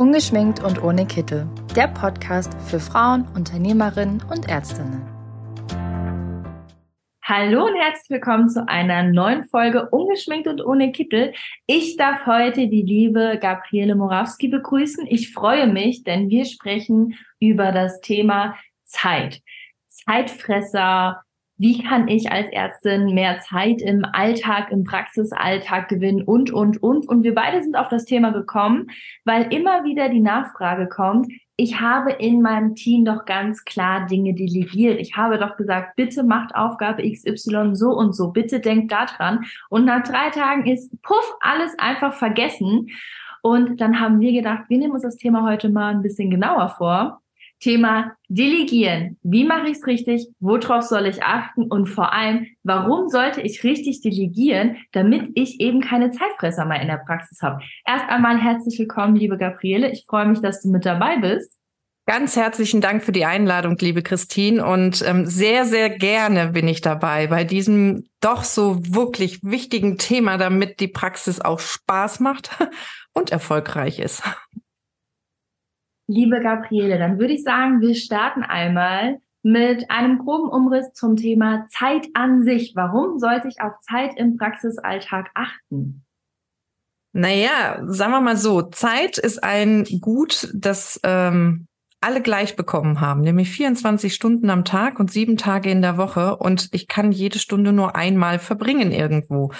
Ungeschminkt und ohne Kittel. Der Podcast für Frauen, Unternehmerinnen und Ärztinnen. Hallo und herzlich willkommen zu einer neuen Folge Ungeschminkt und ohne Kittel. Ich darf heute die liebe Gabriele Morawski begrüßen. Ich freue mich, denn wir sprechen über das Thema Zeit. Zeitfresser, wie kann ich als Ärztin mehr Zeit im Alltag, im Praxisalltag gewinnen und, und, und. Und wir beide sind auf das Thema gekommen, weil immer wieder die Nachfrage kommt, ich habe in meinem Team doch ganz klar Dinge delegiert. Ich habe doch gesagt, bitte macht Aufgabe XY so und so, bitte denkt daran. Und nach drei Tagen ist, puff, alles einfach vergessen. Und dann haben wir gedacht, wir nehmen uns das Thema heute mal ein bisschen genauer vor Thema Delegieren. Wie mache ich es richtig? Worauf soll ich achten? Und vor allem, warum sollte ich richtig delegieren, damit ich eben keine Zeitfresser mehr in der Praxis habe? Erst einmal herzlich willkommen, liebe Gabriele. Ich freue mich, dass du mit dabei bist. Ganz herzlichen Dank für die Einladung, liebe Christine. Und ähm, sehr, sehr gerne bin ich dabei bei diesem doch so wirklich wichtigen Thema, damit die Praxis auch Spaß macht und erfolgreich ist. Liebe Gabriele, dann würde ich sagen, wir starten einmal mit einem groben Umriss zum Thema Zeit an sich. Warum sollte ich auf Zeit im Praxisalltag achten? Naja, sagen wir mal so, Zeit ist ein Gut, das ähm, alle gleich bekommen haben, nämlich 24 Stunden am Tag und sieben Tage in der Woche. Und ich kann jede Stunde nur einmal verbringen irgendwo.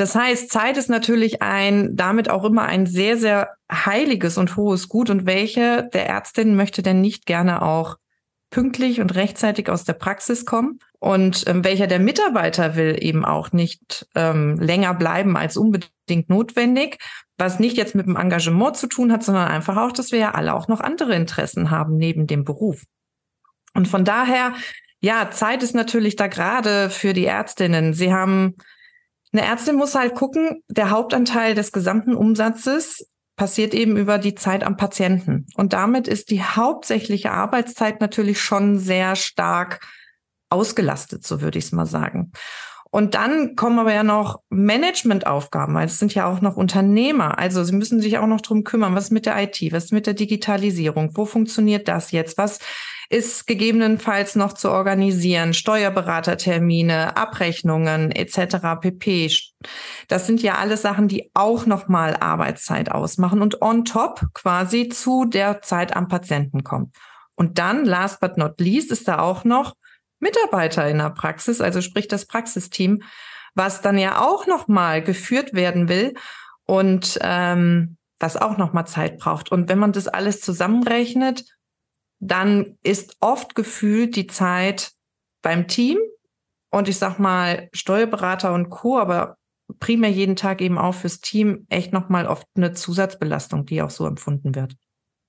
Das heißt, Zeit ist natürlich ein, damit auch immer ein sehr, sehr heiliges und hohes Gut. Und welche der Ärztin möchte denn nicht gerne auch pünktlich und rechtzeitig aus der Praxis kommen? Und ähm, welcher der Mitarbeiter will eben auch nicht ähm, länger bleiben als unbedingt notwendig, was nicht jetzt mit dem Engagement zu tun hat, sondern einfach auch, dass wir ja alle auch noch andere Interessen haben neben dem Beruf. Und von daher, ja, Zeit ist natürlich da gerade für die Ärztinnen. Sie haben eine Ärztin muss halt gucken, der Hauptanteil des gesamten Umsatzes passiert eben über die Zeit am Patienten. Und damit ist die hauptsächliche Arbeitszeit natürlich schon sehr stark ausgelastet, so würde ich es mal sagen. Und dann kommen aber ja noch Managementaufgaben, weil es sind ja auch noch Unternehmer. Also sie müssen sich auch noch drum kümmern, was mit der IT, was mit der Digitalisierung, wo funktioniert das jetzt, was ist gegebenenfalls noch zu organisieren, Steuerberatertermine, Abrechnungen etc. pp. Das sind ja alles Sachen, die auch nochmal Arbeitszeit ausmachen und on top quasi zu der Zeit am Patienten kommen. Und dann, last but not least, ist da auch noch Mitarbeiter in der Praxis, also sprich das Praxisteam, was dann ja auch nochmal geführt werden will und ähm, was auch nochmal Zeit braucht. Und wenn man das alles zusammenrechnet, dann ist oft gefühlt die Zeit beim Team und ich sag mal Steuerberater und Co., aber primär jeden Tag eben auch fürs Team echt nochmal oft eine Zusatzbelastung, die auch so empfunden wird.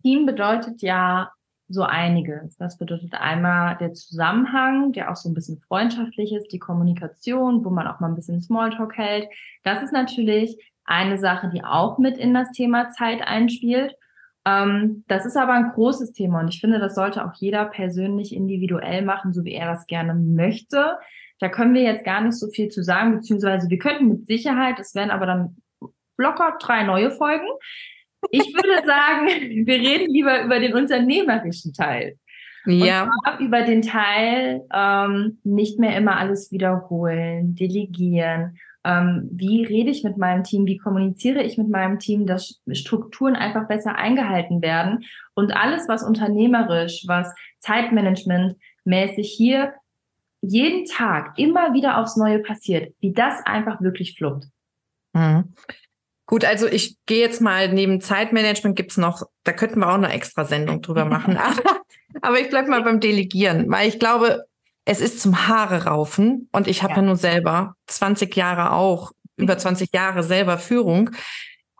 Team bedeutet ja so einiges. Das bedeutet einmal der Zusammenhang, der auch so ein bisschen freundschaftlich ist, die Kommunikation, wo man auch mal ein bisschen Smalltalk hält. Das ist natürlich eine Sache, die auch mit in das Thema Zeit einspielt. Ähm, das ist aber ein großes Thema und ich finde, das sollte auch jeder persönlich individuell machen, so wie er das gerne möchte. Da können wir jetzt gar nicht so viel zu sagen, beziehungsweise wir könnten mit Sicherheit, es werden aber dann locker drei neue Folgen. Ich würde sagen, wir reden lieber über den unternehmerischen Teil. Ja. Über den Teil ähm, nicht mehr immer alles wiederholen, delegieren ähm, wie rede ich mit meinem Team, wie kommuniziere ich mit meinem Team, dass Strukturen einfach besser eingehalten werden und alles, was unternehmerisch, was Zeitmanagement mäßig hier jeden Tag immer wieder aufs Neue passiert, wie das einfach wirklich fluppt. Mhm. Gut, also ich gehe jetzt mal neben Zeitmanagement gibt's noch, da könnten wir auch eine extra Sendung drüber machen. aber, aber ich bleib mal beim Delegieren, weil ich glaube, es ist zum Haare raufen und ich habe ja. ja nun selber 20 Jahre auch, über 20 Jahre selber Führung.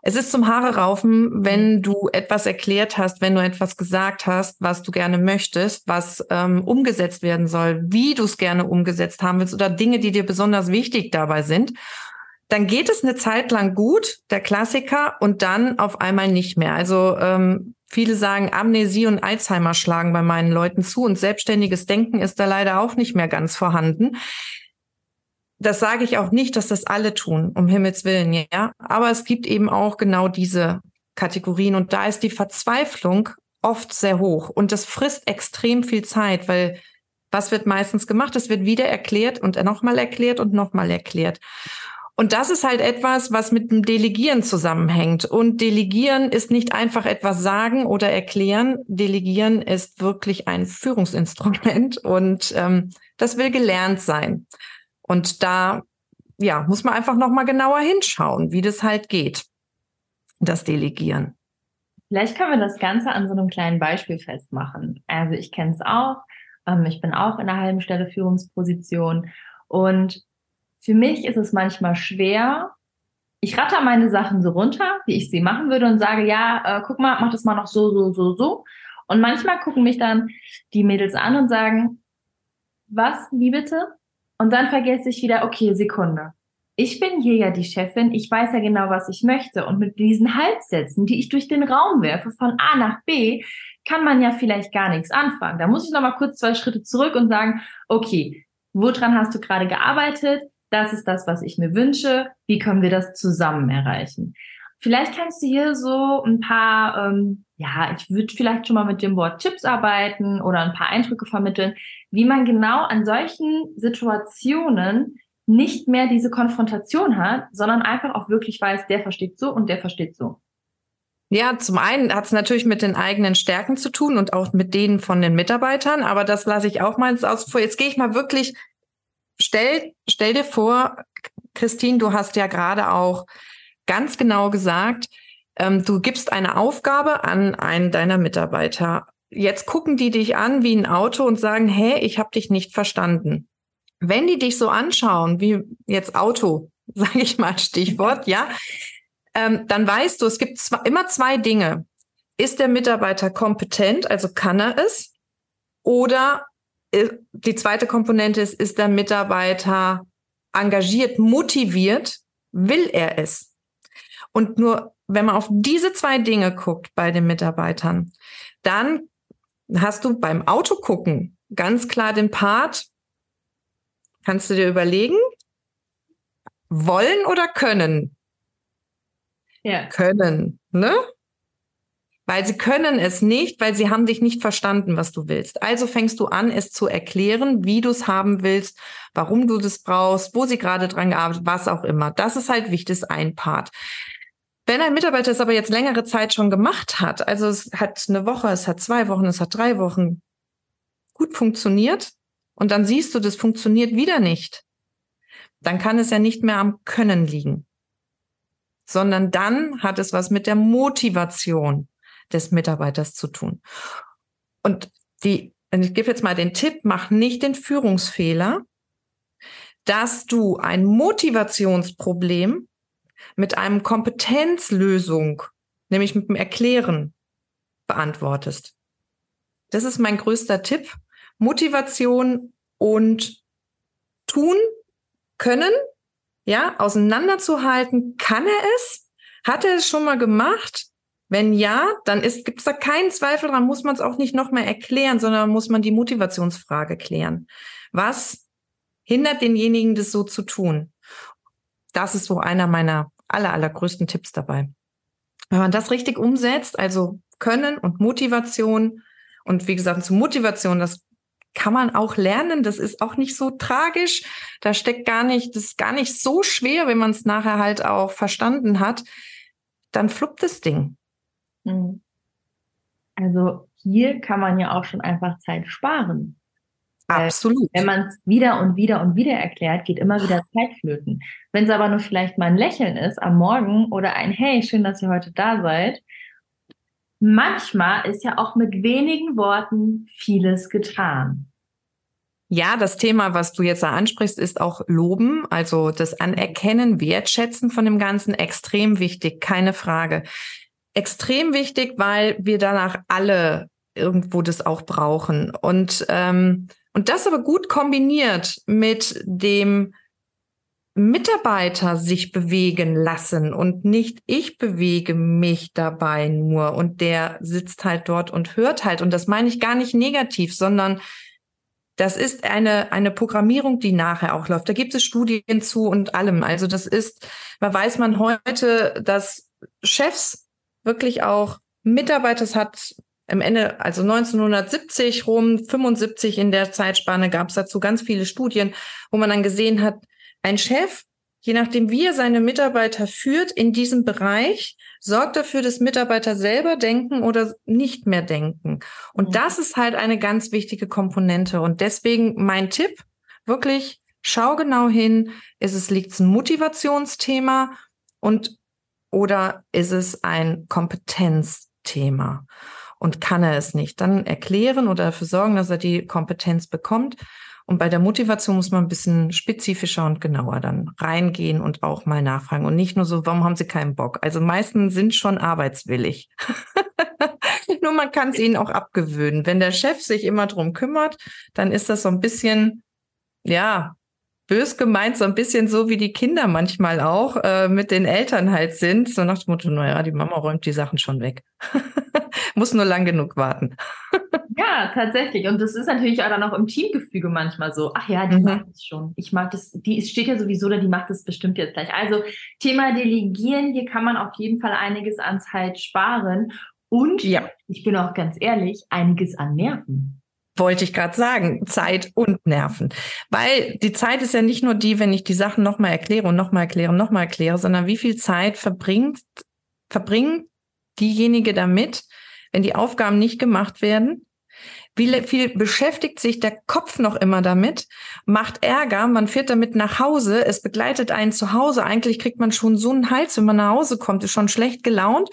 Es ist zum Haare raufen, wenn mhm. du etwas erklärt hast, wenn du etwas gesagt hast, was du gerne möchtest, was ähm, umgesetzt werden soll, wie du es gerne umgesetzt haben willst oder Dinge, die dir besonders wichtig dabei sind. Dann geht es eine Zeit lang gut, der Klassiker, und dann auf einmal nicht mehr. Also ähm, Viele sagen, Amnesie und Alzheimer schlagen bei meinen Leuten zu und selbstständiges Denken ist da leider auch nicht mehr ganz vorhanden. Das sage ich auch nicht, dass das alle tun, um Himmels Willen, ja. Aber es gibt eben auch genau diese Kategorien und da ist die Verzweiflung oft sehr hoch und das frisst extrem viel Zeit, weil was wird meistens gemacht? Es wird wieder erklärt und nochmal erklärt und nochmal erklärt. Und das ist halt etwas, was mit dem Delegieren zusammenhängt. Und Delegieren ist nicht einfach etwas sagen oder erklären. Delegieren ist wirklich ein Führungsinstrument und ähm, das will gelernt sein. Und da ja, muss man einfach nochmal genauer hinschauen, wie das halt geht, das Delegieren. Vielleicht können wir das Ganze an so einem kleinen Beispiel festmachen. Also ich kenne es auch. Ähm, ich bin auch in einer halben Stelle Führungsposition und für mich ist es manchmal schwer. Ich ratter meine Sachen so runter, wie ich sie machen würde und sage, ja, äh, guck mal, mach das mal noch so, so, so, so. Und manchmal gucken mich dann die Mädels an und sagen, was, wie bitte? Und dann vergesse ich wieder, okay, Sekunde. Ich bin hier ja die Chefin, ich weiß ja genau, was ich möchte. Und mit diesen Halbsätzen, die ich durch den Raum werfe, von A nach B, kann man ja vielleicht gar nichts anfangen. Da muss ich nochmal kurz zwei Schritte zurück und sagen, okay, woran hast du gerade gearbeitet? Das ist das, was ich mir wünsche, wie können wir das zusammen erreichen? Vielleicht kannst du hier so ein paar, ähm, ja, ich würde vielleicht schon mal mit dem Wort Tipps arbeiten oder ein paar Eindrücke vermitteln, wie man genau an solchen Situationen nicht mehr diese Konfrontation hat, sondern einfach auch wirklich weiß, der versteht so und der versteht so. Ja, zum einen hat es natürlich mit den eigenen Stärken zu tun und auch mit denen von den Mitarbeitern, aber das lasse ich auch mal aus vor. Jetzt gehe ich mal wirklich stell, stell dir vor, Christine, du hast ja gerade auch ganz genau gesagt, ähm, du gibst eine Aufgabe an einen deiner Mitarbeiter. Jetzt gucken die dich an wie ein Auto und sagen, hey, ich habe dich nicht verstanden. Wenn die dich so anschauen, wie jetzt Auto, sage ich mal Stichwort, ja, ähm, dann weißt du, es gibt zwei, immer zwei Dinge. Ist der Mitarbeiter kompetent, also kann er es? Oder die zweite Komponente ist, ist der Mitarbeiter engagiert, motiviert, will er es? Und nur wenn man auf diese zwei Dinge guckt bei den Mitarbeitern, dann hast du beim Auto gucken ganz klar den Part, kannst du dir überlegen, wollen oder können? Ja. Können, ne? Weil sie können es nicht, weil sie haben dich nicht verstanden, was du willst. Also fängst du an, es zu erklären, wie du es haben willst, warum du das brauchst, wo sie gerade dran gearbeitet, was auch immer. Das ist halt wichtig, ist ein Part. Wenn ein Mitarbeiter es aber jetzt längere Zeit schon gemacht hat, also es hat eine Woche, es hat zwei Wochen, es hat drei Wochen gut funktioniert und dann siehst du, das funktioniert wieder nicht, dann kann es ja nicht mehr am Können liegen, sondern dann hat es was mit der Motivation des Mitarbeiters zu tun. Und die, ich gebe jetzt mal den Tipp, mach nicht den Führungsfehler, dass du ein Motivationsproblem mit einem Kompetenzlösung, nämlich mit dem Erklären, beantwortest. Das ist mein größter Tipp. Motivation und tun können, ja, auseinanderzuhalten, kann er es? Hat er es schon mal gemacht? Wenn ja, dann gibt es da keinen Zweifel dran, muss man es auch nicht noch mehr erklären, sondern muss man die Motivationsfrage klären. Was hindert denjenigen, das so zu tun? Das ist so einer meiner aller, allergrößten Tipps dabei. Wenn man das richtig umsetzt, also Können und Motivation, und wie gesagt, zu Motivation, das kann man auch lernen. Das ist auch nicht so tragisch. Da steckt gar nicht, das ist gar nicht so schwer, wenn man es nachher halt auch verstanden hat. Dann fluppt das Ding. Hm. Also hier kann man ja auch schon einfach Zeit sparen. Absolut. Wenn man es wieder und wieder und wieder erklärt, geht immer wieder Zeit flöten. Wenn es aber nur vielleicht mal ein Lächeln ist am Morgen oder ein Hey, schön, dass ihr heute da seid. Manchmal ist ja auch mit wenigen Worten vieles getan. Ja, das Thema, was du jetzt da ansprichst, ist auch Loben, also das Anerkennen, Wertschätzen von dem Ganzen extrem wichtig, keine Frage extrem wichtig, weil wir danach alle irgendwo das auch brauchen. Und, ähm, und das aber gut kombiniert mit dem Mitarbeiter sich bewegen lassen und nicht ich bewege mich dabei nur und der sitzt halt dort und hört halt. Und das meine ich gar nicht negativ, sondern das ist eine, eine Programmierung, die nachher auch läuft. Da gibt es Studien zu und allem. Also das ist, da weiß man heute, dass Chefs wirklich auch Mitarbeiter, es hat im Ende, also 1970 rum, 75 in der Zeitspanne gab es dazu ganz viele Studien, wo man dann gesehen hat, ein Chef, je nachdem wie er seine Mitarbeiter führt in diesem Bereich, sorgt dafür, dass Mitarbeiter selber denken oder nicht mehr denken. Und mhm. das ist halt eine ganz wichtige Komponente. Und deswegen mein Tipp, wirklich schau genau hin, ist es, liegt ein Motivationsthema und oder ist es ein Kompetenzthema? Und kann er es nicht, dann erklären oder dafür sorgen, dass er die Kompetenz bekommt. Und bei der Motivation muss man ein bisschen spezifischer und genauer dann reingehen und auch mal nachfragen. Und nicht nur so, warum haben sie keinen Bock? Also meisten sind schon arbeitswillig. nur man kann es ihnen auch abgewöhnen. Wenn der Chef sich immer drum kümmert, dann ist das so ein bisschen, ja, bös gemeint, so ein bisschen so wie die Kinder manchmal auch äh, mit den Eltern halt sind. So nach dem Motto, naja, die Mama räumt die Sachen schon weg. Muss nur lang genug warten. ja, tatsächlich. Und das ist natürlich auch dann auch im Teamgefüge manchmal so. Ach ja, die mhm. macht es schon. Ich mag das, die steht ja sowieso da, die macht das bestimmt jetzt gleich. Also Thema Delegieren, hier kann man auf jeden Fall einiges an Zeit sparen. Und ja. ich bin auch ganz ehrlich, einiges an Nerven. Wollte ich gerade sagen, Zeit und Nerven. Weil die Zeit ist ja nicht nur die, wenn ich die Sachen nochmal erkläre und nochmal erkläre und nochmal erkläre, sondern wie viel Zeit verbringt, verbringt diejenige damit, wenn die Aufgaben nicht gemacht werden? Wie viel beschäftigt sich der Kopf noch immer damit? Macht Ärger, man fährt damit nach Hause, es begleitet einen zu Hause. Eigentlich kriegt man schon so einen Hals, wenn man nach Hause kommt, ist schon schlecht gelaunt.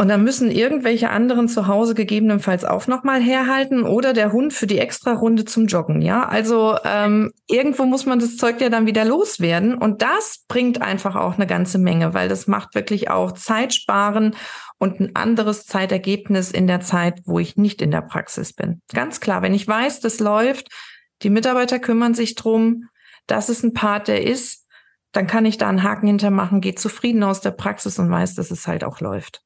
Und dann müssen irgendwelche anderen zu Hause gegebenenfalls auch nochmal herhalten oder der Hund für die Extra-Runde zum Joggen. Ja, also ähm, irgendwo muss man das Zeug ja dann wieder loswerden. Und das bringt einfach auch eine ganze Menge, weil das macht wirklich auch Zeit sparen und ein anderes Zeitergebnis in der Zeit, wo ich nicht in der Praxis bin. Ganz klar, wenn ich weiß, das läuft, die Mitarbeiter kümmern sich drum, das ist ein Part, der ist, dann kann ich da einen Haken hintermachen, gehe zufrieden aus der Praxis und weiß, dass es halt auch läuft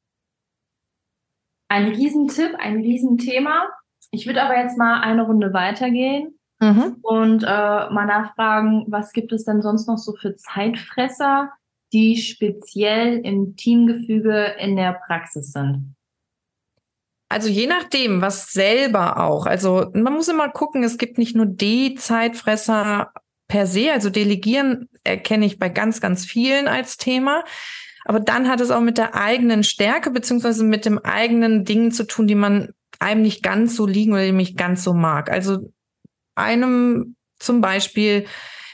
ein Riesentipp, ein Riesenthema. Ich würde aber jetzt mal eine Runde weitergehen mhm. und äh, mal nachfragen, was gibt es denn sonst noch so für Zeitfresser, die speziell im Teamgefüge in der Praxis sind? Also je nachdem, was selber auch. Also man muss immer gucken, es gibt nicht nur die Zeitfresser per se, also delegieren erkenne ich bei ganz, ganz vielen als Thema. Aber dann hat es auch mit der eigenen Stärke beziehungsweise mit dem eigenen Dingen zu tun, die man einem nicht ganz so liegen oder nicht ganz so mag. Also einem zum Beispiel,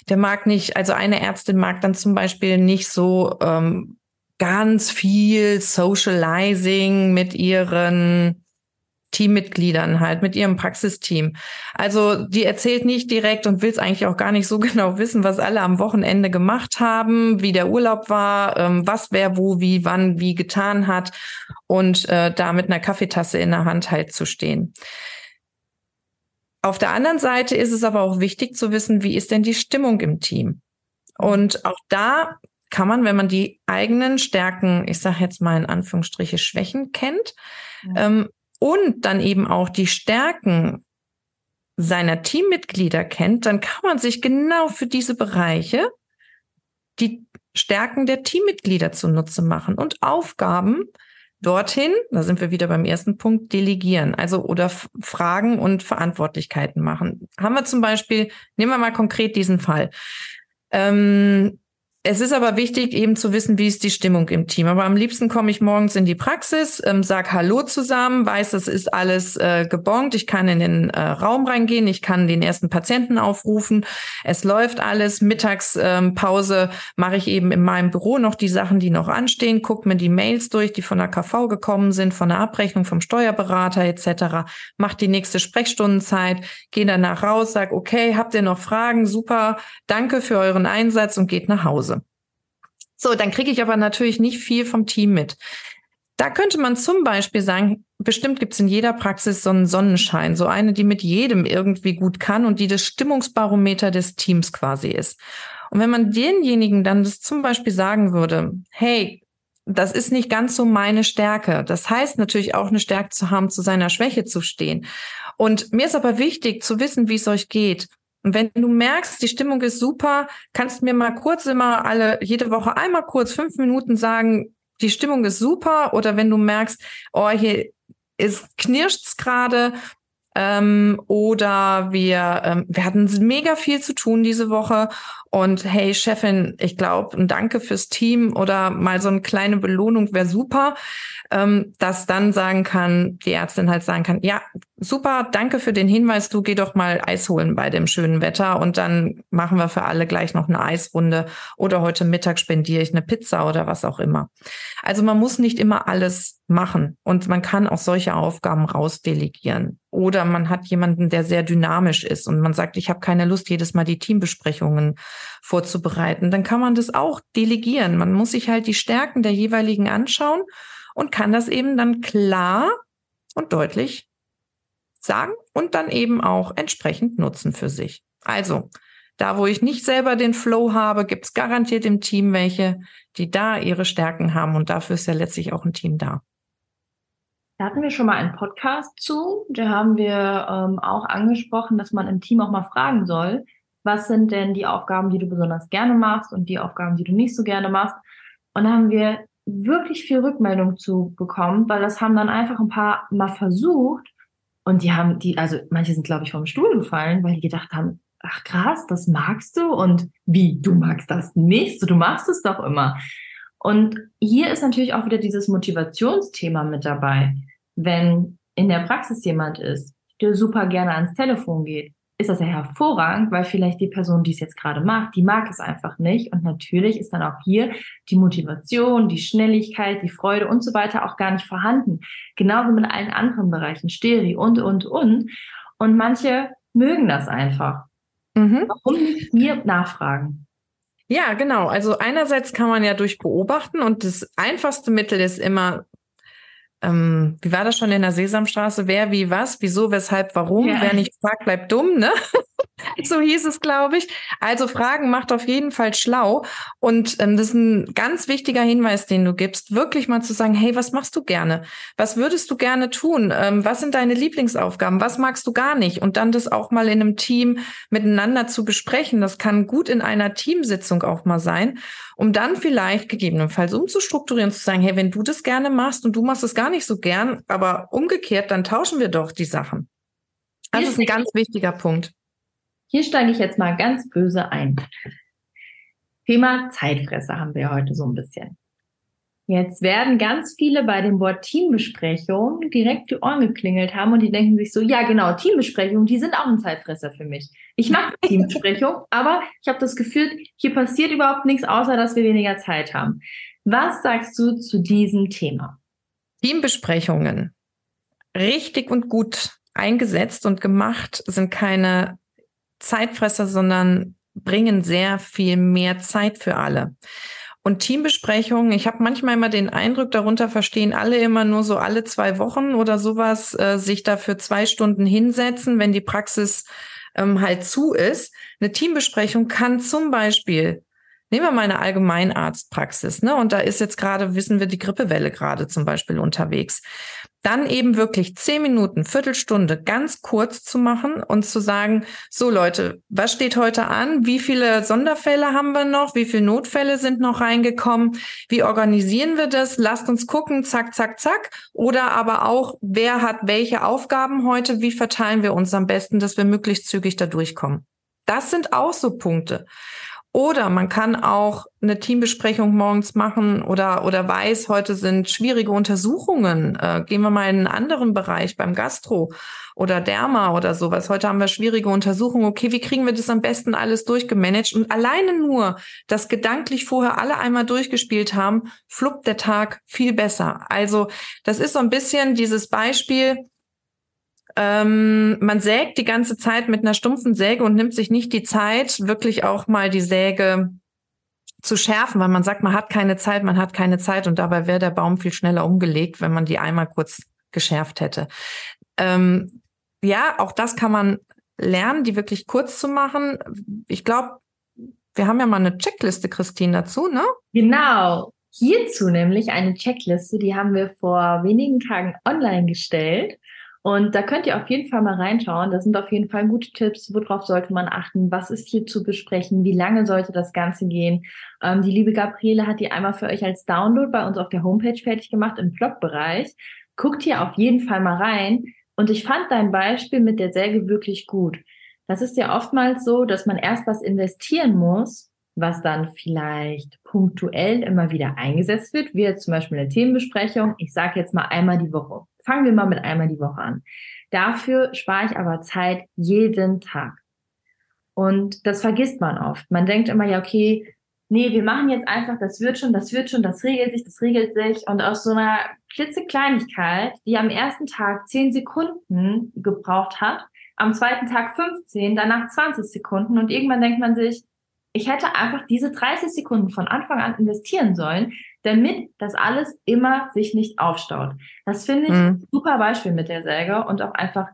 der mag nicht, also eine Ärztin mag dann zum Beispiel nicht so ähm, ganz viel Socializing mit ihren Teammitgliedern halt, mit ihrem Praxisteam. Also die erzählt nicht direkt und will es eigentlich auch gar nicht so genau wissen, was alle am Wochenende gemacht haben, wie der Urlaub war, ähm, was wer wo, wie, wann, wie getan hat und äh, da mit einer Kaffeetasse in der Hand halt zu stehen. Auf der anderen Seite ist es aber auch wichtig zu wissen, wie ist denn die Stimmung im Team? Und auch da kann man, wenn man die eigenen Stärken, ich sage jetzt mal in Anführungsstriche Schwächen kennt, ja. ähm, und dann eben auch die Stärken seiner Teammitglieder kennt, dann kann man sich genau für diese Bereiche die Stärken der Teammitglieder zunutze machen und Aufgaben dorthin, da sind wir wieder beim ersten Punkt, delegieren, also oder Fragen und Verantwortlichkeiten machen. Haben wir zum Beispiel, nehmen wir mal konkret diesen Fall. Ähm, es ist aber wichtig, eben zu wissen, wie ist die Stimmung im Team. Aber am liebsten komme ich morgens in die Praxis, ähm, sag Hallo zusammen, weiß, es ist alles äh, gebongt, ich kann in den äh, Raum reingehen, ich kann den ersten Patienten aufrufen, es läuft alles. Mittagspause ähm, mache ich eben in meinem Büro noch die Sachen, die noch anstehen, gucke mir die Mails durch, die von der KV gekommen sind, von der Abrechnung vom Steuerberater etc. Mach die nächste Sprechstundenzeit, gehe danach raus, sag okay, habt ihr noch Fragen? Super, danke für euren Einsatz und geht nach Hause. So, dann kriege ich aber natürlich nicht viel vom Team mit. Da könnte man zum Beispiel sagen, bestimmt gibt es in jeder Praxis so einen Sonnenschein, so eine, die mit jedem irgendwie gut kann und die das Stimmungsbarometer des Teams quasi ist. Und wenn man denjenigen dann das zum Beispiel sagen würde, hey, das ist nicht ganz so meine Stärke. Das heißt natürlich auch eine Stärke zu haben, zu seiner Schwäche zu stehen. Und mir ist aber wichtig zu wissen, wie es euch geht. Und wenn du merkst, die Stimmung ist super, kannst mir mal kurz immer alle, jede Woche einmal kurz fünf Minuten sagen, die Stimmung ist super. Oder wenn du merkst, oh, hier ist knirscht's gerade ähm, oder wir, ähm, wir hatten mega viel zu tun diese Woche und hey Chefin, ich glaube, ein Danke fürs Team oder mal so eine kleine Belohnung wäre super, ähm, dass dann sagen kann, die Ärztin halt sagen kann, ja, super, danke für den Hinweis, du geh doch mal Eis holen bei dem schönen Wetter und dann machen wir für alle gleich noch eine Eisrunde oder heute Mittag spendiere ich eine Pizza oder was auch immer. Also man muss nicht immer alles machen und man kann auch solche Aufgaben rausdelegieren. Oder man hat jemanden, der sehr dynamisch ist und man sagt, ich habe keine Lust, jedes Mal die Teambesprechungen vorzubereiten, dann kann man das auch delegieren. Man muss sich halt die Stärken der jeweiligen anschauen und kann das eben dann klar und deutlich sagen und dann eben auch entsprechend nutzen für sich. Also, da wo ich nicht selber den Flow habe, gibt es garantiert im Team welche, die da ihre Stärken haben und dafür ist ja letztlich auch ein Team da. Da hatten wir schon mal einen Podcast zu. Da haben wir ähm, auch angesprochen, dass man im Team auch mal fragen soll, was sind denn die Aufgaben, die du besonders gerne machst und die Aufgaben, die du nicht so gerne machst. Und da haben wir wirklich viel Rückmeldung zu bekommen, weil das haben dann einfach ein paar mal versucht und die haben die, also manche sind glaube ich vom Stuhl gefallen, weil die gedacht haben, ach krass, das magst du und wie, du magst das nicht, du machst es doch immer. Und hier ist natürlich auch wieder dieses Motivationsthema mit dabei. Wenn in der Praxis jemand ist, der super gerne ans Telefon geht, ist das ja hervorragend, weil vielleicht die Person, die es jetzt gerade macht, die mag es einfach nicht. Und natürlich ist dann auch hier die Motivation, die Schnelligkeit, die Freude und so weiter auch gar nicht vorhanden. Genau wie mit allen anderen Bereichen, Steri und, und, und. Und manche mögen das einfach. Mhm. Warum nicht mir nachfragen? Ja, genau. Also einerseits kann man ja durch beobachten und das einfachste Mittel ist immer ähm, wie war das schon in der Sesamstraße? Wer, wie, was, wieso, weshalb, warum? Ja. Wer nicht fragt, bleibt dumm, ne? so hieß es, glaube ich. Also Fragen macht auf jeden Fall schlau. Und ähm, das ist ein ganz wichtiger Hinweis, den du gibst, wirklich mal zu sagen, hey, was machst du gerne? Was würdest du gerne tun? Ähm, was sind deine Lieblingsaufgaben? Was magst du gar nicht? Und dann das auch mal in einem Team miteinander zu besprechen. Das kann gut in einer Teamsitzung auch mal sein um dann vielleicht gegebenenfalls umzustrukturieren, zu sagen, hey, wenn du das gerne machst und du machst es gar nicht so gern, aber umgekehrt, dann tauschen wir doch die Sachen. Das ist ein ganz wichtiger Punkt. Hier steige ich jetzt mal ganz böse ein. Thema Zeitfresser haben wir heute so ein bisschen. Jetzt werden ganz viele bei dem Wort Teambesprechung direkt die Ohren geklingelt haben und die denken sich so, ja genau, Teambesprechung, die sind auch ein Zeitfresser für mich. Ich mache Teambesprechung, aber ich habe das Gefühl, hier passiert überhaupt nichts, außer dass wir weniger Zeit haben. Was sagst du zu diesem Thema? Teambesprechungen. Richtig und gut eingesetzt und gemacht sind keine Zeitfresser, sondern bringen sehr viel mehr Zeit für alle. Und Teambesprechungen, ich habe manchmal immer den Eindruck, darunter verstehen alle immer nur so alle zwei Wochen oder sowas, äh, sich dafür zwei Stunden hinsetzen, wenn die Praxis ähm, halt zu ist. Eine Teambesprechung kann zum Beispiel Nehmen wir mal eine Allgemeinarztpraxis, ne? Und da ist jetzt gerade, wissen wir, die Grippewelle gerade zum Beispiel unterwegs dann eben wirklich zehn Minuten, Viertelstunde ganz kurz zu machen und zu sagen, so Leute, was steht heute an? Wie viele Sonderfälle haben wir noch? Wie viele Notfälle sind noch reingekommen? Wie organisieren wir das? Lasst uns gucken, zack, zack, zack. Oder aber auch, wer hat welche Aufgaben heute? Wie verteilen wir uns am besten, dass wir möglichst zügig da durchkommen? Das sind auch so Punkte. Oder man kann auch eine Teambesprechung morgens machen oder, oder weiß, heute sind schwierige Untersuchungen. Äh, gehen wir mal in einen anderen Bereich beim Gastro oder Derma oder sowas. Heute haben wir schwierige Untersuchungen. Okay, wie kriegen wir das am besten alles durchgemanagt? Und alleine nur, dass gedanklich vorher alle einmal durchgespielt haben, fluppt der Tag viel besser. Also das ist so ein bisschen dieses Beispiel, ähm, man sägt die ganze Zeit mit einer stumpfen Säge und nimmt sich nicht die Zeit, wirklich auch mal die Säge zu schärfen, weil man sagt, man hat keine Zeit, man hat keine Zeit und dabei wäre der Baum viel schneller umgelegt, wenn man die einmal kurz geschärft hätte. Ähm, ja, auch das kann man lernen, die wirklich kurz zu machen. Ich glaube, wir haben ja mal eine Checkliste, Christine, dazu, ne? Genau. Hierzu nämlich eine Checkliste, die haben wir vor wenigen Tagen online gestellt. Und da könnt ihr auf jeden Fall mal reinschauen. Das sind auf jeden Fall gute Tipps. Worauf sollte man achten? Was ist hier zu besprechen? Wie lange sollte das Ganze gehen? Ähm, die liebe Gabriele hat die einmal für euch als Download bei uns auf der Homepage fertig gemacht im Blogbereich. Guckt hier auf jeden Fall mal rein. Und ich fand dein Beispiel mit der Säge wirklich gut. Das ist ja oftmals so, dass man erst was investieren muss, was dann vielleicht punktuell immer wieder eingesetzt wird, wie jetzt zum Beispiel eine Themenbesprechung. Ich sage jetzt mal einmal die Woche. Fangen wir mal mit einmal die Woche an. Dafür spare ich aber Zeit jeden Tag. Und das vergisst man oft. Man denkt immer, ja, okay, nee, wir machen jetzt einfach, das wird schon, das wird schon, das regelt sich, das regelt sich. Und aus so einer klitzekleinigkeit, die am ersten Tag zehn Sekunden gebraucht hat, am zweiten Tag 15, danach 20 Sekunden und irgendwann denkt man sich, ich hätte einfach diese 30 Sekunden von Anfang an investieren sollen, damit das alles immer sich nicht aufstaut. Das finde ich mhm. super Beispiel mit der Säge und auch einfach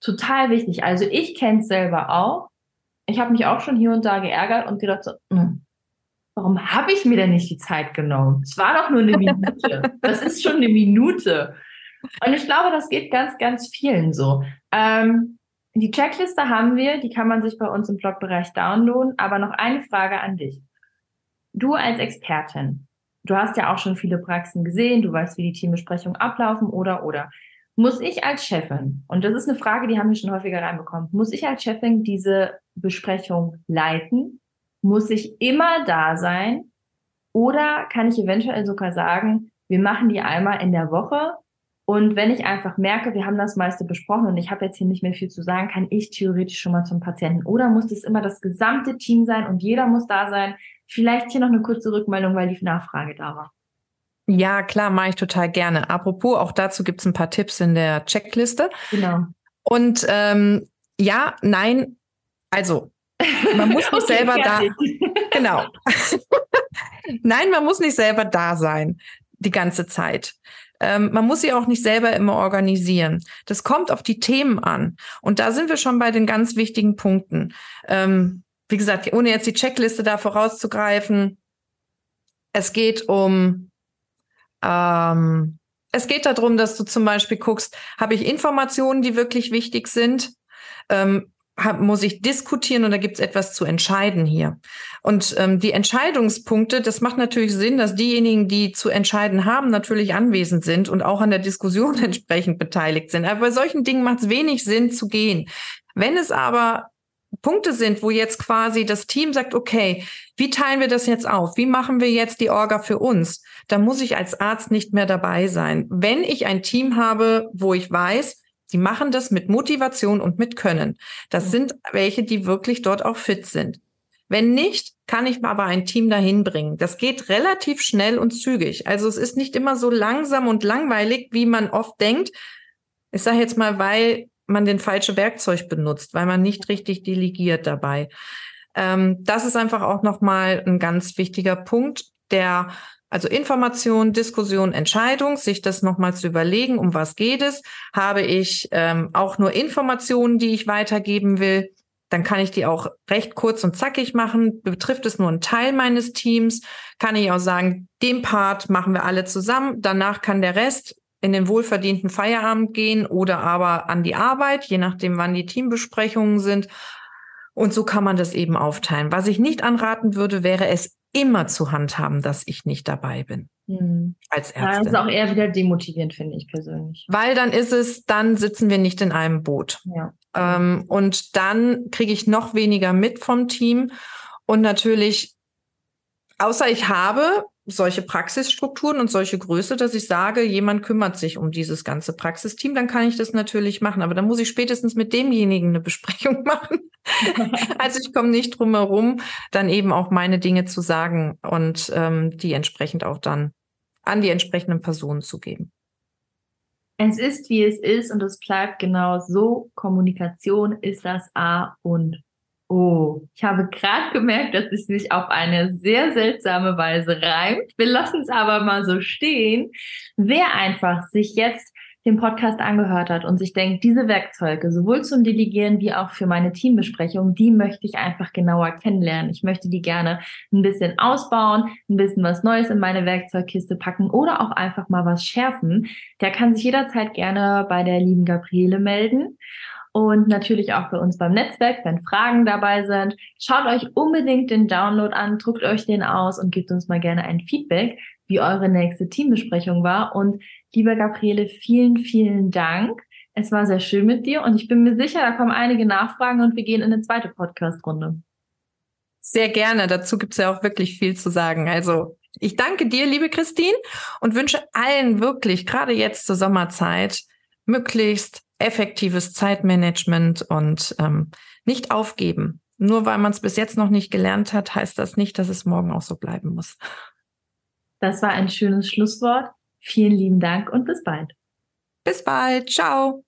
total wichtig. Also ich kenne es selber auch. Ich habe mich auch schon hier und da geärgert und gedacht so, hm, warum habe ich mir denn nicht die Zeit genommen? Es war doch nur eine Minute. Das ist schon eine Minute. Und ich glaube, das geht ganz, ganz vielen so. Ähm, die Checkliste haben wir, die kann man sich bei uns im Blogbereich downloaden. Aber noch eine Frage an dich. Du als Expertin, du hast ja auch schon viele Praxen gesehen, du weißt, wie die Teambesprechungen ablaufen oder oder. Muss ich als Chefin, und das ist eine Frage, die haben wir schon häufiger reinbekommen, muss ich als Chefin diese Besprechung leiten? Muss ich immer da sein? Oder kann ich eventuell sogar sagen, wir machen die einmal in der Woche und wenn ich einfach merke, wir haben das meiste besprochen und ich habe jetzt hier nicht mehr viel zu sagen, kann ich theoretisch schon mal zum Patienten. Oder muss es immer das gesamte Team sein und jeder muss da sein? Vielleicht hier noch eine kurze Rückmeldung, weil die Nachfrage da war. Ja, klar, mache ich total gerne. Apropos, auch dazu gibt es ein paar Tipps in der Checkliste. Genau. Und ähm, ja, nein, also man muss nicht okay, selber fertig. da. Genau. nein, man muss nicht selber da sein die ganze Zeit. Ähm, man muss sie auch nicht selber immer organisieren. Das kommt auf die Themen an. Und da sind wir schon bei den ganz wichtigen Punkten. Ähm, wie gesagt, ohne jetzt die Checkliste da vorauszugreifen, es geht um, ähm, es geht darum, dass du zum Beispiel guckst, habe ich Informationen, die wirklich wichtig sind? Ähm, hab, muss ich diskutieren und da gibt es etwas zu entscheiden hier. Und ähm, die Entscheidungspunkte, das macht natürlich Sinn, dass diejenigen, die zu entscheiden haben, natürlich anwesend sind und auch an der Diskussion entsprechend beteiligt sind. Aber bei solchen Dingen macht es wenig Sinn zu gehen. Wenn es aber Punkte sind, wo jetzt quasi das Team sagt, okay, wie teilen wir das jetzt auf? Wie machen wir jetzt die Orga für uns? Da muss ich als Arzt nicht mehr dabei sein. Wenn ich ein Team habe, wo ich weiß, die machen das mit Motivation und mit Können. Das sind welche, die wirklich dort auch fit sind. Wenn nicht, kann ich aber ein Team dahin bringen. Das geht relativ schnell und zügig. Also es ist nicht immer so langsam und langweilig, wie man oft denkt. Ich sage jetzt mal, weil man den falsche Werkzeug benutzt, weil man nicht richtig delegiert dabei. Ähm, das ist einfach auch nochmal ein ganz wichtiger Punkt, der also Information, Diskussion, Entscheidung, sich das nochmal zu überlegen, um was geht es. Habe ich ähm, auch nur Informationen, die ich weitergeben will, dann kann ich die auch recht kurz und zackig machen. Betrifft es nur einen Teil meines Teams, kann ich auch sagen, den Part machen wir alle zusammen. Danach kann der Rest in den wohlverdienten Feierabend gehen oder aber an die Arbeit, je nachdem, wann die Teambesprechungen sind. Und so kann man das eben aufteilen. Was ich nicht anraten würde, wäre es immer zu handhaben, dass ich nicht dabei bin. Mhm. Als Ärztin. Das ist auch eher wieder demotivierend, finde ich persönlich. Weil dann ist es, dann sitzen wir nicht in einem Boot. Ja. Ähm, und dann kriege ich noch weniger mit vom Team. Und natürlich, außer ich habe solche Praxisstrukturen und solche Größe, dass ich sage, jemand kümmert sich um dieses ganze Praxisteam, dann kann ich das natürlich machen. Aber dann muss ich spätestens mit demjenigen eine Besprechung machen. also ich komme nicht drum herum, dann eben auch meine Dinge zu sagen und ähm, die entsprechend auch dann an die entsprechenden Personen zu geben. Es ist, wie es ist und es bleibt genau so. Kommunikation ist das A und Oh, ich habe gerade gemerkt, dass es sich auf eine sehr seltsame Weise reimt. Wir lassen es aber mal so stehen. Wer einfach sich jetzt den Podcast angehört hat und sich denkt, diese Werkzeuge sowohl zum Delegieren wie auch für meine Teambesprechung, die möchte ich einfach genauer kennenlernen. Ich möchte die gerne ein bisschen ausbauen, ein bisschen was Neues in meine Werkzeugkiste packen oder auch einfach mal was schärfen. Der kann sich jederzeit gerne bei der lieben Gabriele melden und natürlich auch bei uns beim Netzwerk, wenn Fragen dabei sind. Schaut euch unbedingt den Download an, druckt euch den aus und gebt uns mal gerne ein Feedback, wie eure nächste Teambesprechung war. Und liebe Gabriele, vielen, vielen Dank. Es war sehr schön mit dir und ich bin mir sicher, da kommen einige Nachfragen und wir gehen in eine zweite Podcast-Runde. Sehr gerne. Dazu gibt es ja auch wirklich viel zu sagen. Also ich danke dir, liebe Christine, und wünsche allen wirklich, gerade jetzt zur Sommerzeit, möglichst effektives Zeitmanagement und ähm, nicht aufgeben. Nur weil man es bis jetzt noch nicht gelernt hat, heißt das nicht, dass es morgen auch so bleiben muss. Das war ein schönes Schlusswort. Vielen lieben Dank und bis bald. Bis bald. Ciao.